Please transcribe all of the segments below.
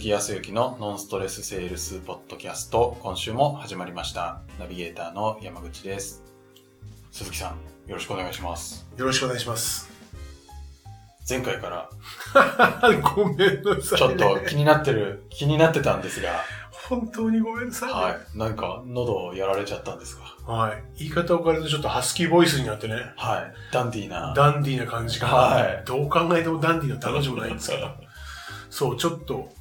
木康之のノンストレスセールスポッドキャスト、今週も始まりました。ナビゲーターの山口です。鈴木さん、よろしくお願いします。よろしくお願いします。前回から ごめんなさい、ちょっと気になってる、気になってたんですが、本当にごめんなさい、はい。なんか喉をやられちゃったんですか？はい。言い方を変えるとちょっとハスキーボイスになってね。はい。ダンディーな。ダンディーな感じが。はいどう考えてもダンディーな楽しもないんですけど。そう、ちょっと、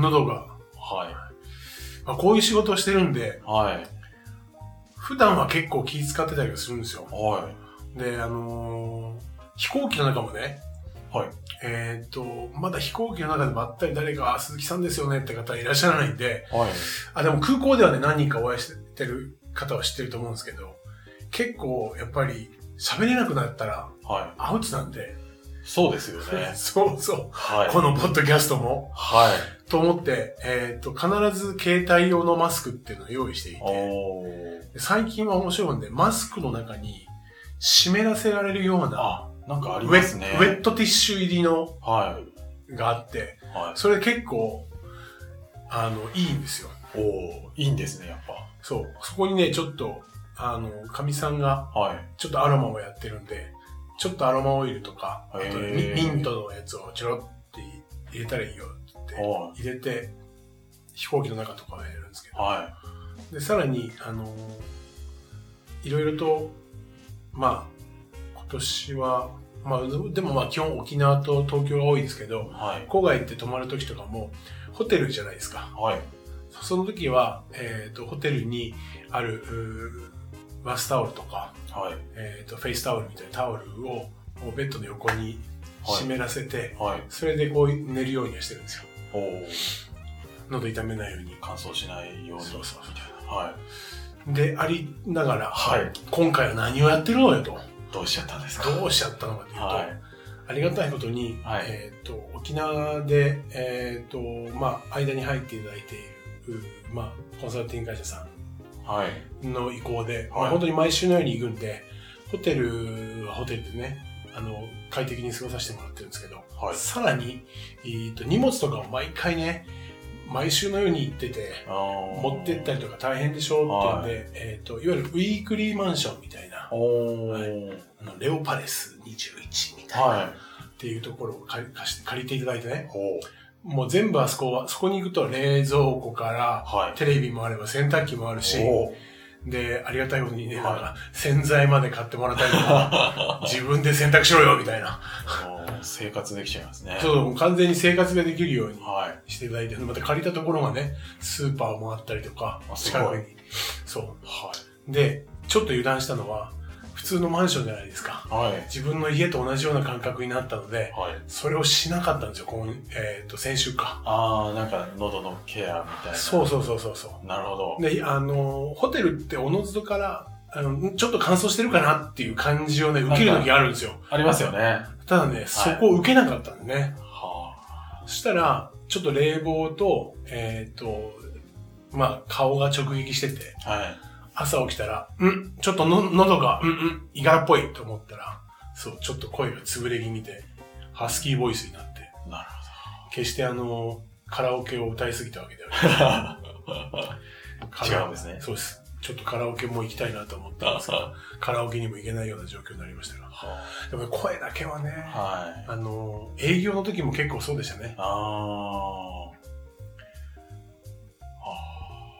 喉が、はい。まあ、こういう仕事をしてるんで、はい。普段は結構気使ってたりするんですよ。はで、あのー飛行機の中もね、い。はい。えっ、と、まだ飛行機の中でばったり誰か、あ鈴木さんですよねって方いらっしゃらないんで、はい。あ、でも空港ではね、何人かお会いしてる方は知ってると思うんですけど、結構やっぱり喋れなくなったらはい。アウトなんで、そうですよね。そうそう、はい。このポッドキャストも、はい。と思って、えっ、と、必ず携帯用のマスクっていうのを用意していて、最近は面白いんで、マスクの中に湿らせられるような、あ、なんかありますね。ウェットティッシュ入りのはい。があって、はい。それ結構、あの、いいんですよ。おー、いいんですね、やっそう。そこにね、ちょっと、あの、かみさんが、ぱ。はい。ちょっとアロマをやってるんで、ちょっとアロマオイルとか、あとへミントのやつをちょろって入れたらいいよっては入れて、飛行機の中とかはやるんですけど、はで、さらに、あのいろいろと、まあ、今年は、まあ、でもまあ基本沖縄と東京が多いですけい。ど、はい。郊外って泊まる時とかも、ホテルじゃないですか。はい。その時は、えっ、と、ホテルにある、バスタオルとか、はい。えー、とフェイスタオルみたいなタオルをベッドの横に湿らせて、はい。それでこう寝るようにはしてるんですよ。喉痛めないように乾燥しないように。そうそうみたいな。はい。でありながら、はい。今回は何をやってるのよとどうしちゃったんですか？どうしちゃったのかというと、はい。ありがたいことに、はいえー、と沖縄で、えーとまあ、間に入っていただいている、うまあ、コンサルティング会社さはい。んの意向で、まあ、はい本当に毎週のように行くんでホテルはホテルでねあの快適に過ごさせてもらってるんですけど、はい。さらに、えーと荷物とかを毎回ね、毎週のように行ってて、持持ってったりとか大変でしょっていうんで、いえーと、いわゆるウィークリーマンションみたいな、おはー。あのレオパレス21みたいな、はい。っていうところを借り借りていただいてね。もう全部あそこは、そこに行くと冷蔵庫から、はい。テレビもあれば洗濯機もあるし。で、ありがたいことにね、はいなんか洗剤まで買ってもらったりとか、自分で洗濯しろよみたいな。生活できちゃいますね。そう、完全に生活ができるようにはい。していただいて、また借りたところがね、スーパーもあったりとか近くに。そはう。で、ちょっと油断したのは、普通のマンションじゃないですか。い。はい。自分の家と同じような感覚になったので、はい。それをしなかったんですよ、今えっ、と、先週か。あー、なんか喉のケアみたいな。そうそうそうそうそなるほどう。。で、あの、ホテルっておのずとから、あの、ちょっと乾燥してるかなっていう感じをね、受ける時あるんですよ。ありますよね。ただね、そこを受けなかったんでね。はそしたら、ちょっと冷房と、えっ、と、まあ、顔が直撃してて、あ。はい。朝起きたら、うん、ちょっとの喉が、うんうん、いがらっぽいと思ったら、そう、ちょっと声が潰れ気味で、ハスキーボイスになって、なる決してあの、カラオケを歌いすぎたわけではほど。ない。違うんですねそうです。ちょっとカラオケも行きたいなと思ったんですが、カラオケにも行けないような状況になりましたが。はでも声だけはね、はい。あの、営業の時も結構そうでしたね。あー。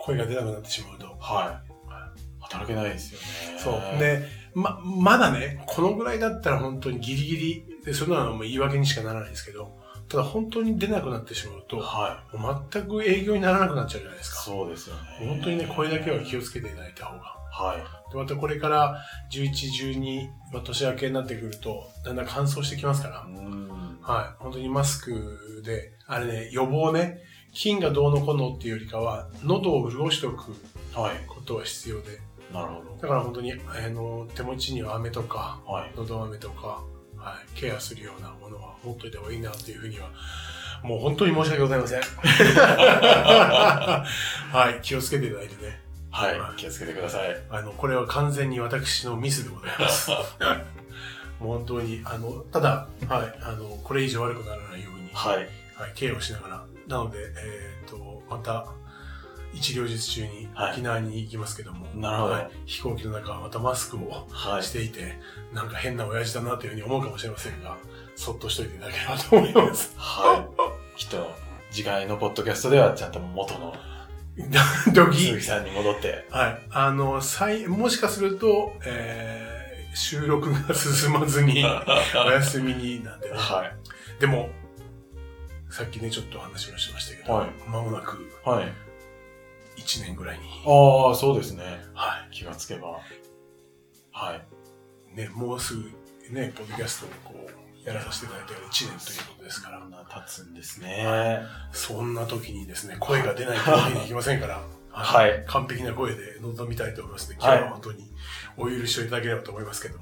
声が出なくなってしまうと。はい。働けないですよね。そう。で、ま、まだね、このぐらいだったら本当にギリギリ、で、そんなのはもう言い訳にしかならないですけど、ただ本当に出なくなってしまうと、はもう全く営業にならなくなっちゃうじゃないですい。か。そうですよね。本当にね、これだけは気をつけていただいた方が。はい。でまたこれから11、12、まあ、年明けになってくると、だんだん乾燥してきますからう、ん。はい。本当にマスクで、あれね、予防ね、菌がどうのこうのっていうよりかは、喉を潤しておくはい。ことは必要で、なるほど。だから本当に、あの、手持ちには飴とか、はい。のど飴とか、はい、ケアするようなものは持っといた方がいいなというふうには、もう本当に申し訳ございません。はい、気をつけていただいてね。はい。気をつけてください。あの、これは完全に私のミスでございます。もう本当に、あの、ただ、はい、あの、これ以上悪くならないように、はい。はい、ケアをしながらなので、えっ、と、また、一両日中にはい沖縄に行きますけども、なるほどはい飛行機の中はまたマスクをはい。していて、なんか変な親父だなというふうに思うかもしれませんが、そっとしといていただければと思います。はい。きっと、次回のポッドキャストではちゃんと元の ドキ鈴木さんに戻って。はい。あの、最、もしかすると、えー、収録が進まずに、お休みになんでね。はい。でも、さっきね、ちょっと話をしましたけど、はい間もなくはい。1年ぐらいに、ああ、そうですね。は気がつけば。はい。い。ね、もうすぐ、ね、ポッドキャストをこう、やらさせていただいてから1年ということですからそ、んな経つんですね。そんな時にですね、声が出ないといきませんから、はい完璧な声で臨みたいと思いますので、今はい日は本当にお許しをいただければと思いますけど。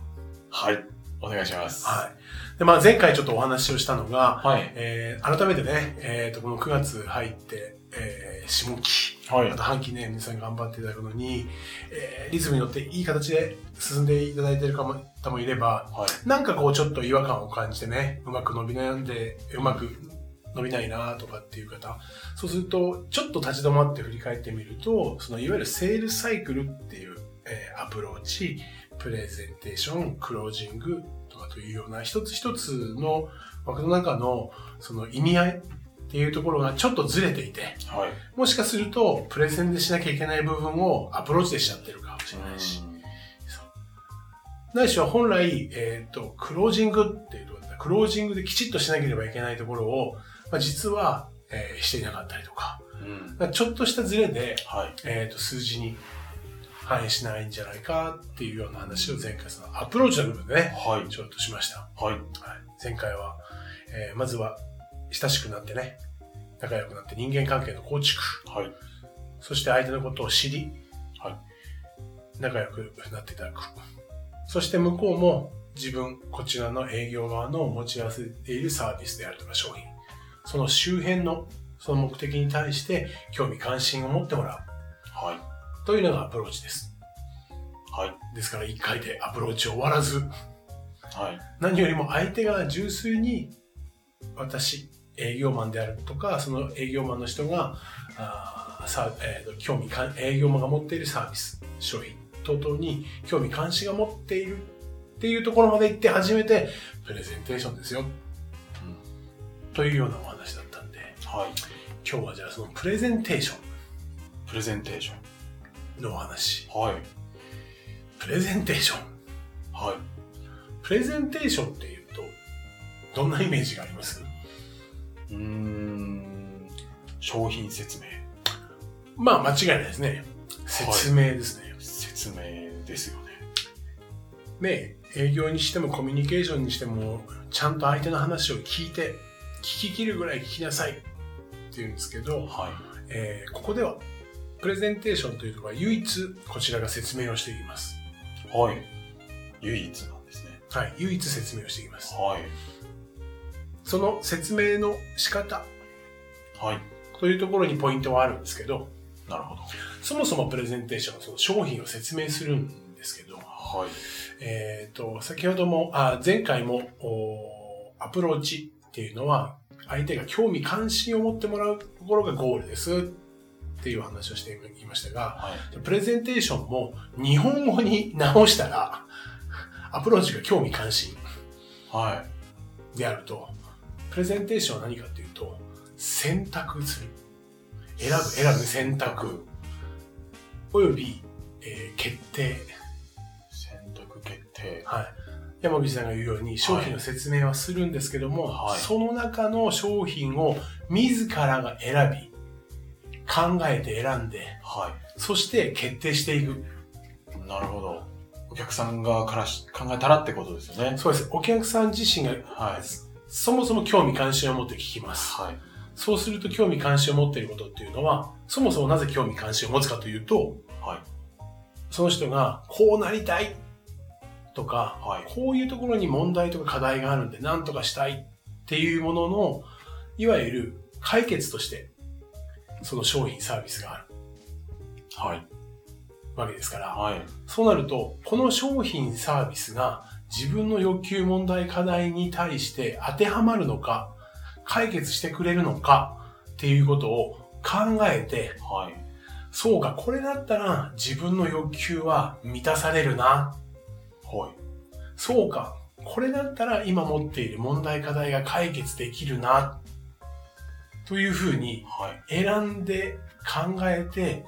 はい。お願いします。はい。で、まあ前回ちょっとお話をしたのが、はい。えー、改めてね、えっ、と、この9月入って、えー、下期、はいまた半期ね、皆さん頑張っていただくのに、えー、リズムに乗っていい形で進んでいただいている方もいれば、はい。なんかこうちょっと違和感を感じてね、うまく伸び悩んで、うまく伸びないなとかっていう方、そうすると、ちょっと立ち止まって振り返ってみると、そのいわゆるセールサイクルっていう、えーアプローチ、プレゼンテーション、クロージングとかというような一つ一つの枠の中のその意味合いっていうところがちょっとずれていて、はい。もしかするとプレゼンでしなきゃいけない部分をアプローチでしちゃってるかもしれないし、ないしは本来、えっ、と、クロージングっていうところだクロージングできちっとしなければいけないところを、まあ、実は、えーしていなかったりとか、うん。まあちょっとしたズレで、はい。えっ、と、数字に反映しないんじゃないかっていうような話を前回そのアプローチの部分でね、はい。ちょっとしました。はい。はい、前回は、えーまずは親しくなってね、仲良くなって人間関係の構築、はい。そして相手のことを知り、はい仲良くなっていただく。そして向こうも自分、こちらの営業側の持ち合わせているサービスであるとか商品、その周辺のその目的に対して興味関心を持ってもらうはい。というのがアプローチです。はい。ですから1回でアプローチを終わらず、はい。何よりも相手が純粋に私営業マンであるとかその営業マンの人があーさ、えーと興味か営業マンが持っているサービス商品等々に興味関心が持っているっていうところまで行って初めてプレゼンテーションですよ、というようなお話だったんではい。今日はじゃあそのプレゼンテーショプレゼンテーションのお話ン。はい。プレゼンテーションはい。プレゼンテーションっていうとどんなイメージがあります？うーん。商品説明。まあ間違いないですね説明ですね、説明ですよね。ね、営業にしてもコミュニケーションにしても、ちゃんと相手の話を聞いて、聞き切るぐらい聞きなさいっていうんですけど、はえーここでは、プレゼンテーションというところは唯一こちらが説明をしていきます。い。はい。唯一なんですね。はい、唯一説明をしていきます。はい。その説明の仕方はい。というところにポイントはあるんですけど、なるほど。そもそもプレゼンテーションはその商品を説明するんですけど、はい。えっ、と、先ほども、あ前回もおアプローチっていうのは、相手が興味関心を持ってもらうところがゴールですっていう話をしていましたが、はい。プレゼンテーションも日本語に直したら、アプローチが興味関心はい。であると、プレゼンテーションは何かっていうと、選択する。選ぶ、選ぶ、選択。および、えー決定。選択決定。はい。山口さんが言うように商品の説明はするんですけども、はいその中の商品を自らが選び、考えて選んで、はそして決定していく。い。なるほど。お客さん側からし考えたらってことですよね。そうです。お客さん自身がはい。そもそも興味関心を持って聞きます。はい。そうすると興味関心を持っていることっていうのは、そもそもなぜ興味関心を持つかというと、はい。その人がこうなりたいとか、はい。こういうところに問題とか課題があるんで何とかしたいっていうものの、いわゆる解決として、その商品サービスがあるはい。わけですから、はい。そうなると、この商品サービスが自分の欲求問題課題に対して当てはまるのか、解決してくれるのか、っていうことを考えて、はい。そうか、これだったら自分の欲求は満たされるな。はい。そうか、これだったら今持っている問題課題が解決できるな。というふうにはい。選んで考えて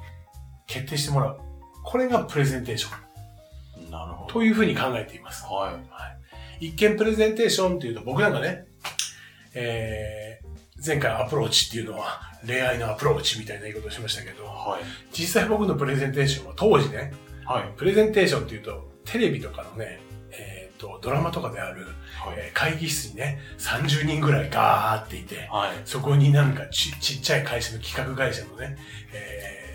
決定してもらう。これがプレゼンテーションなるほど。というふうに考えています。はい。一見プレゼンテーションっていうと僕なんかね、えー、前回アプローチっていうのは恋愛のアプローチみたいな言い方をしましたけど、はい。実際僕のプレゼンテーションは当時ね、はい。プレゼンテーションっていうとテレビとかのね、えー、とドラマとかである、はい。えー会議室にね30人ぐらいガーっていてはい。そこになんかちちっちゃい会社の企画会社のね、えー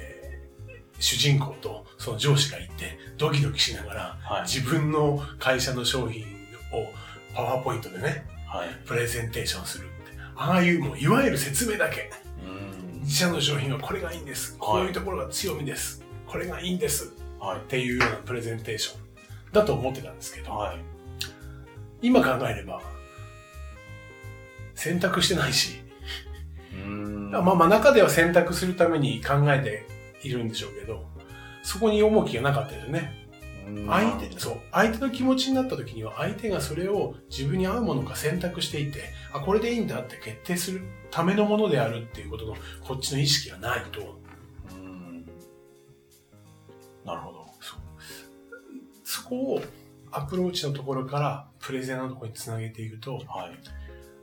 主人公とその上司がいてドキドキしながらはい。自分の会社の商品をパワーポイントでねはい。プレゼンテーションするってああいうもういわゆる説明だけうん。自社の商品はこれがいいんですこういうところが強みですこれがいいんですはいっ。ていうようなプレゼンテーションだと思ってたんですけど、はい。今考えれば、選択してないし、うん。まあまあ中では選択するために考えているんでしょうけど、そこに重きがなかったですよね。うん相手、そう、相手の気持ちになった時には相手がそれを自分に合うものか選択していて、あ、これでいいんだって決定するためのものであるっていうことの、こっちの意識がないと、うん。なるほど。そこをアプローチのところからプレゼンのところにつなげていくと、はい。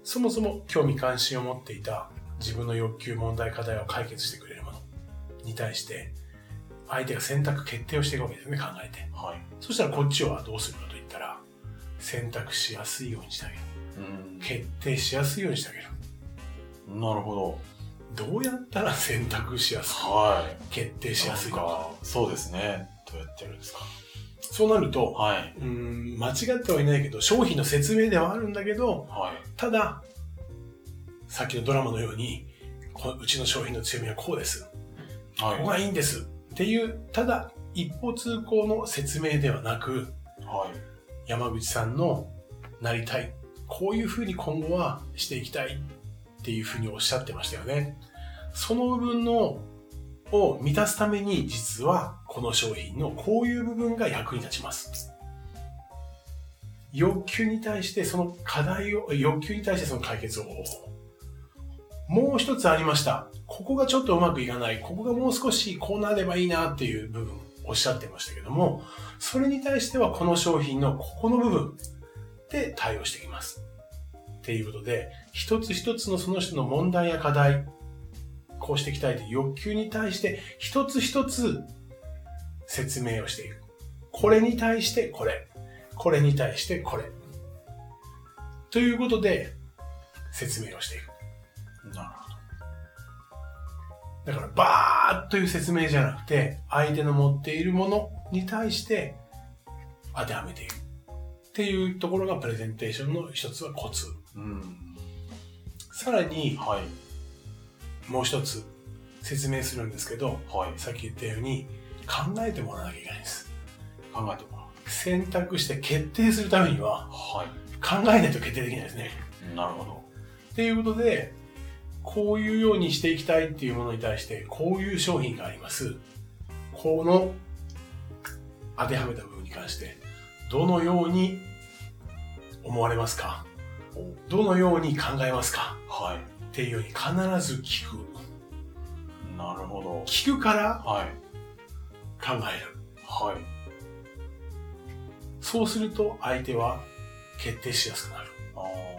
そもそも興味関心を持っていた自分の欲求、問題、課題を解決してくれに対して、相手が選択、決定をしていくわけですね、考えて。はい。そしたらこっちはどうするかといったら、選択しやすいようにしてあげる。うん。決定しやすいようにしてあげる。なるほど。どうやったら選択しやすく、はい。決定しやすいのか。そうですね。どうやってやるんですか？そうなると、はい。うーん、間違ってはいないけど、商品の説明ではあるんだけど、はい。ただ、さっきのドラマのように、こうちの商品の強みはこうです。ここはがいいんですっていう、ただ一方通行の説明ではなく、い。はい。山口さんのなりたい、こういうふうに今後はしていきたいっていうふうにおっしゃってましたよね。その部分のを満たすために実はこの商品のこういう部分が役に立ちます。欲求に対してその課題を、欲求に対してその解決方法。もう一つありました。ここがちょっとうまくいかない。ここがもう少しこうなればいいなっていう部分おっしゃってましたけども、それに対してはこの商品のここの部分で対応していきます。っていうことで、一つ一つのその人の問題や課題、こうしていきたいという欲求に対して一つ一つ説明をしていく。これに対してこれ。これに対してこれ。ということで説明をしていく。なるほだからバーッという説明じゃなくて、相手の持っているものに対して当てはめていく。っていうところがプレゼンテーションの一つはコツ。ど。うん。さらにはい。もう一つ説明するんですけど、はい。さっき言ったように考えてもらわなきゃいけないんです。考えてもら選択して決定するためにはう。は考えないと決定できないですね。い。なるほど。っていうことで、こういうようにしていきたいっていうものに対して、こういう商品があります。この当てはめた部分に関して、どのように思われますか？どのように考えますか？はっていうように必ず聞く。い。なるほど。聞くからはい。考える。はい。そうすると相手は決定しやすくなる。あーなるほど。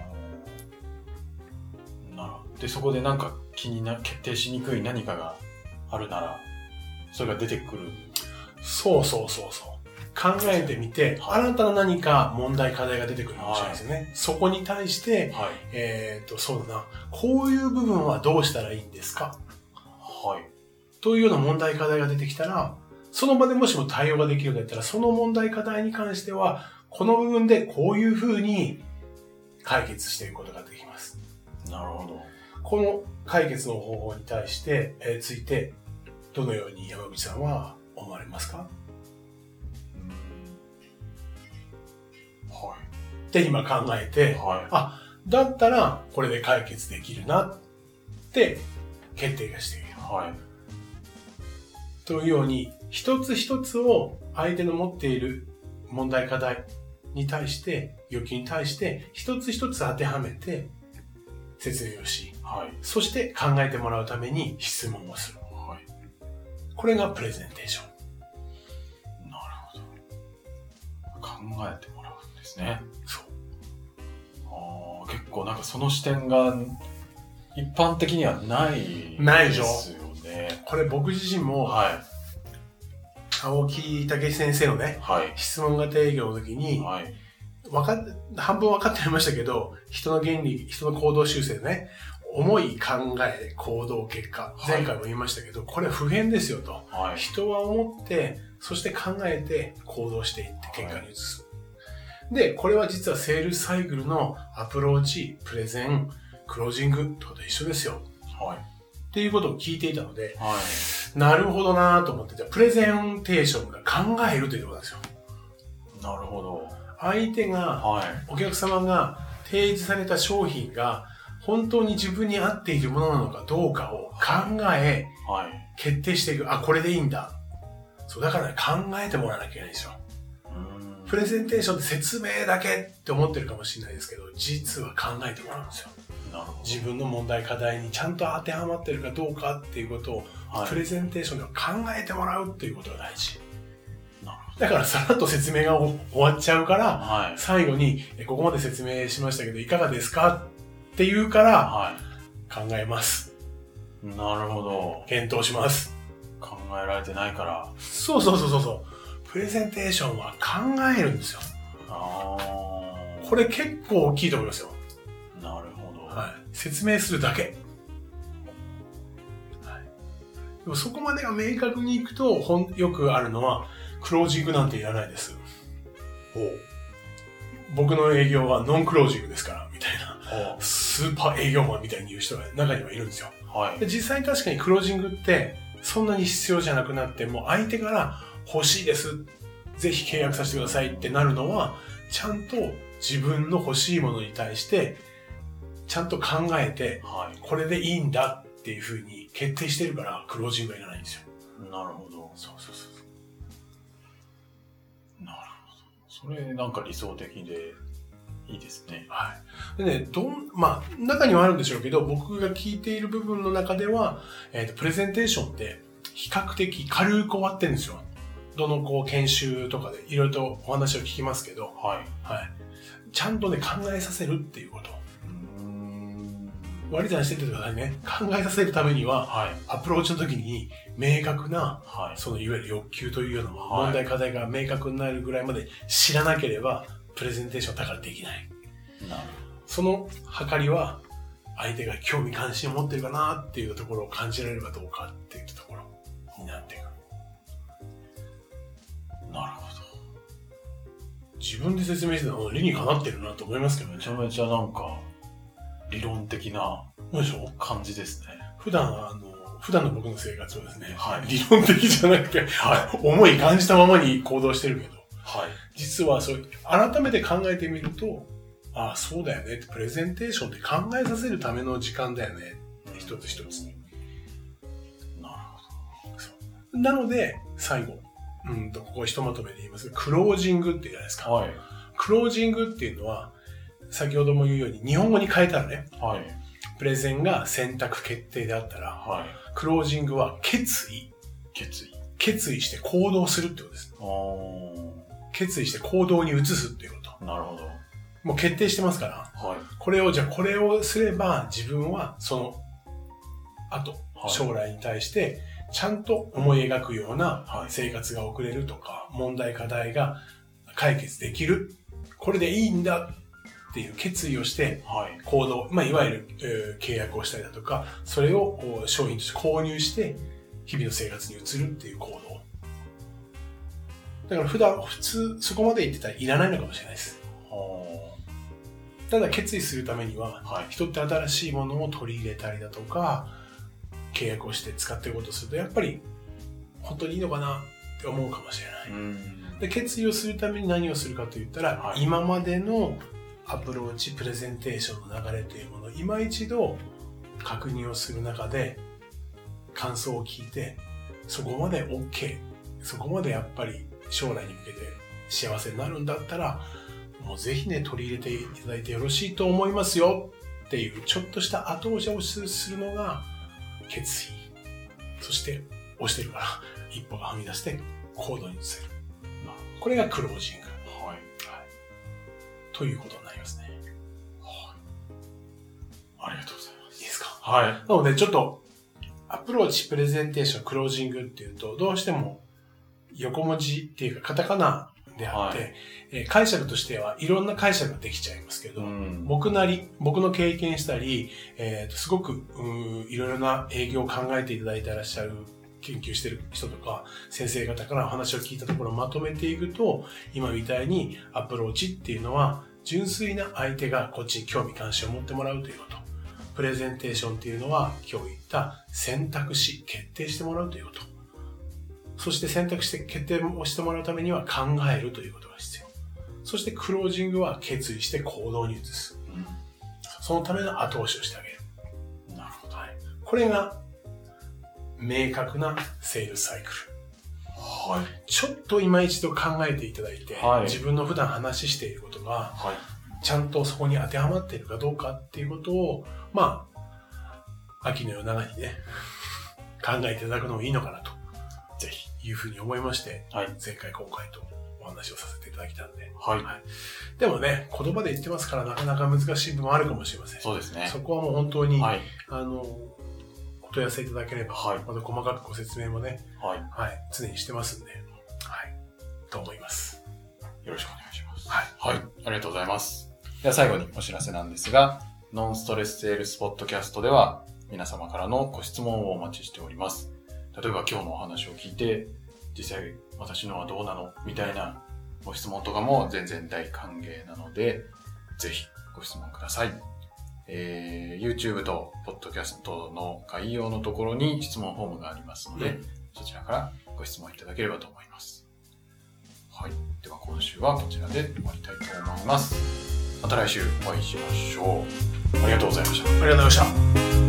で、そこでなんか気にな、決定しにくい何かがあるなら、それが出てくる。そうそうそうそう。考えてみて、はい新たな何か問題課題が出てくるかもしれないですよね。そこに対して、はい。えっ、と、そうだな。こういう部分はどうしたらいいんですか？はい。というような問題課題が出てきたら、その場でもしも対応ができるんだったら、その問題課題に関しては、この部分でこういうふうに解決していくことができます。なるほど。この解決の方法に対して、えーついて、どのように山口さんは思われますか？うんはって今考えてい。、はい。あ、だったらこれで解決できるなって決定がしている。はい。というように、一つ一つを相手の持っている問題課題に対して、要求に対して、一つ一つ当てはめて説明をし、はい。そして考えてもらうために質問をする。はい。これがプレゼンテーション。なるほど。考えてもらうんですね。そう。あー結構なんかその視点が一般的にはないないですよね。これ僕自身も、は青木武先生のねい。、はい。質問型営業の時に、はい。わかっ、半分分かってましたけど、人の原理、人の行動修正ね、思い、考え、行動、結果。はい前回も言いましたけど、これ普遍ですよと。はい。人は思って、そして考えて行動していって結果に移す。で、これは実はセールスサイクルのアプローチ、プレゼン、クロージングってことと一緒ですよ。はい。っていうことを聞いていたので、はい。なるほどなぁと思って、じゃあプレゼンテーションが考えるということなんですよ。なるほど。相手が、はい。お客様が提示された商品が本当に自分に合っているものなのかどうかを考え、はい。決定していく。あ、これでいいんだ。そう、だからね、考えてもらわなきゃいけないんですよ。プレゼンテーションって説明だけって思ってるかもしれないですけど、実は考えてもらうんですよ。なるほど。自分の問題課題にちゃんと当てはまってるかどうかっていうことを、はいプレゼンテーションでは考えてもらうっていうことが大事。だからさらっと説明が終わっちゃうから、ど。はい。最後に、えここまで説明しましたけど、いかがですか？って言うから、は考えます。い。なるほど。検討します。考えられてないから。そうそうそうそうそう。プレゼンテーションは考えるんですよ。ああ。これ結構大きいと思いますよ。なるほど。はい。説明するだけ。はい。でもそこまでが明確にいくと、ほん、よくあるのは、クロージングなんていらないです。僕の営業はノンクロージングですから、みたいな。ほスーパー営業マンみたいに言う人が中にはいるんですよ。うはい。で実際に確かにクロージングってそんなに必要じゃなくなっても相手から欲しいですぜひ契約させてくださいってなるのはちゃんと自分の欲しいものに対してちゃんと考えてはい。これでいいんだっていうふうに決定してるからクロージングはいらないんですよなるほど。そうそうそうなるほど。それなんか理想的でいいですね。はい。でね、どん、まあ、中にはあるんでしょうけど、僕が聞いている部分の中では、えっ、と、プレゼンテーションって、比較的軽く終わってるんですよ。どの、こう、研修とかで、いろいろとお話を聞きますけど、はい。はい。ちゃんとね、考えさせるっていうこと。割り算してってくださいね。考えさせるためには、はい。アプローチの時に、明確な、はい。その、いわゆる欲求というような問題課題が明確になるぐらいまで知らなければ、プレゼンテーションだからできない。なるその計りは、相手が興味関心を持ってるかなっていうところを感じられるかどうかっていうところになっていく。ほど。なるほ自分で説明してたの理にかなってるなと思いますけどど。ねめち。ゃめちゃなんか、理論的な感じですね。普段、あの、普段の僕の生活はですね、はい理論的じゃなくて、はい。思い感じたままに行動してるけど、はい。実はそう、改めて考えてみると、ああ、そうだよねって、プレゼンテーションって考えさせるための時間だよね。一つ一つに。なるなので、最後、うんと、ここひとまとめで言いますクロージングって言うじゃないですか。ほど。はい。クロージングっていうのは、先ほども言うように、日本語に変えたらね、はい。プレゼンが選択決定であったら、はい。クロージングは決意。決意。決意して行動するってことです。決意して行動に移すっていうこと。なるほど。もう決定してますから、はい。これを、じゃあこれをすれば自分はその後、はい将来に対してちゃんと思い描くようなはい生活が送れるとか、問題課題が解決できる。これでいいんだっていう決意をしてはい。行動、まあ、いわゆる、えー契約をしたりだとか、それを商品として購入して日々の生活に移るっていう行動。だから普段、普通そこまで言ってたらいらないのかもしれないです。おただ決意するためには、ー。はい。人って新しいものを取り入れたりだとか契約をして使っていこうとするとやっぱり本当にいいのかなって思うかもしれない。うん。で決意をするために何をするかといったら、はい今までのアプローチプレゼンテーションの流れというものを今一度確認をする中で感想を聞いて、そこまで OK、そこまでやっぱり将来に向けて幸せになるんだったら、もうぜひね、取り入れていただいてよろしいと思いますよっていう、ちょっとした後押しをするのが、決意。そして、押してるから、一歩がはみ出して行動に移せる。これがクロージング。はい。はい。ということになりますね。ありがとうございまいいですか？す。はい。なので、ちょっと、アプローチ、プレゼンテーション、クロージングっていうと、どうしても横文字っていうか、カタカナであって、はいえー解釈としてはいろんな解釈ができちゃいますけど、ん僕なり、僕の経験したり、えーとすごく、いろいろな営業を考えていただいていらっしゃる研究してる人とか、先生方からお話を聞いたところをまとめていくと、今みたいにアプローチっていうのは、純粋な相手がこっちに興味関心を持ってもらうということ。プレゼンテーションっていうのは、今日言った選択肢、決定してもらうということ。そして選択して決定をしてもらうためには考えるということが必要。そしてクロージングは決意して行動に移す。そのための後押しをしてあげる。うんなるほど。はい、これが明確なセールスサイクル。はい。ちょっと今一度考えていただいて、はい自分の普段話していることが、はい。ちゃんとそこに当てはまっているかどうかっていうことを、まあ、秋の夜長にね、考えていただくのもいいのかなと、いうふうに思いまして、はい。前回今回とお話をさせていただきたんで。はい。でもね、言葉で言ってますからなかなか難しい部分もあるかもしれません。そうですね。そこはもう本当に、はい。あの、お問い合わせいただければ、はいまた細かくご説明もね、はい。はい、常にしてますんで、はい、と思います。よろしくお願いします。はい。はい。ありがとうございます。では最後にお知らせなんですが、ノンストレスセールスポッドキャストでは皆様からのご質問をお待ちしております。例えば今日のお話を聞いて、実際私のはどうなのみたいなご質問とかも全然大歓迎なので、ぜひご質問ください。えー、YouTube と Podcast の概要のところに質問フォームがありますので、うんそちらからご質問いただければと思います。はい。では今週はこちらで終わりたいと思います。また来週お会いしましょう。ありがとうございました。ありがとうございました。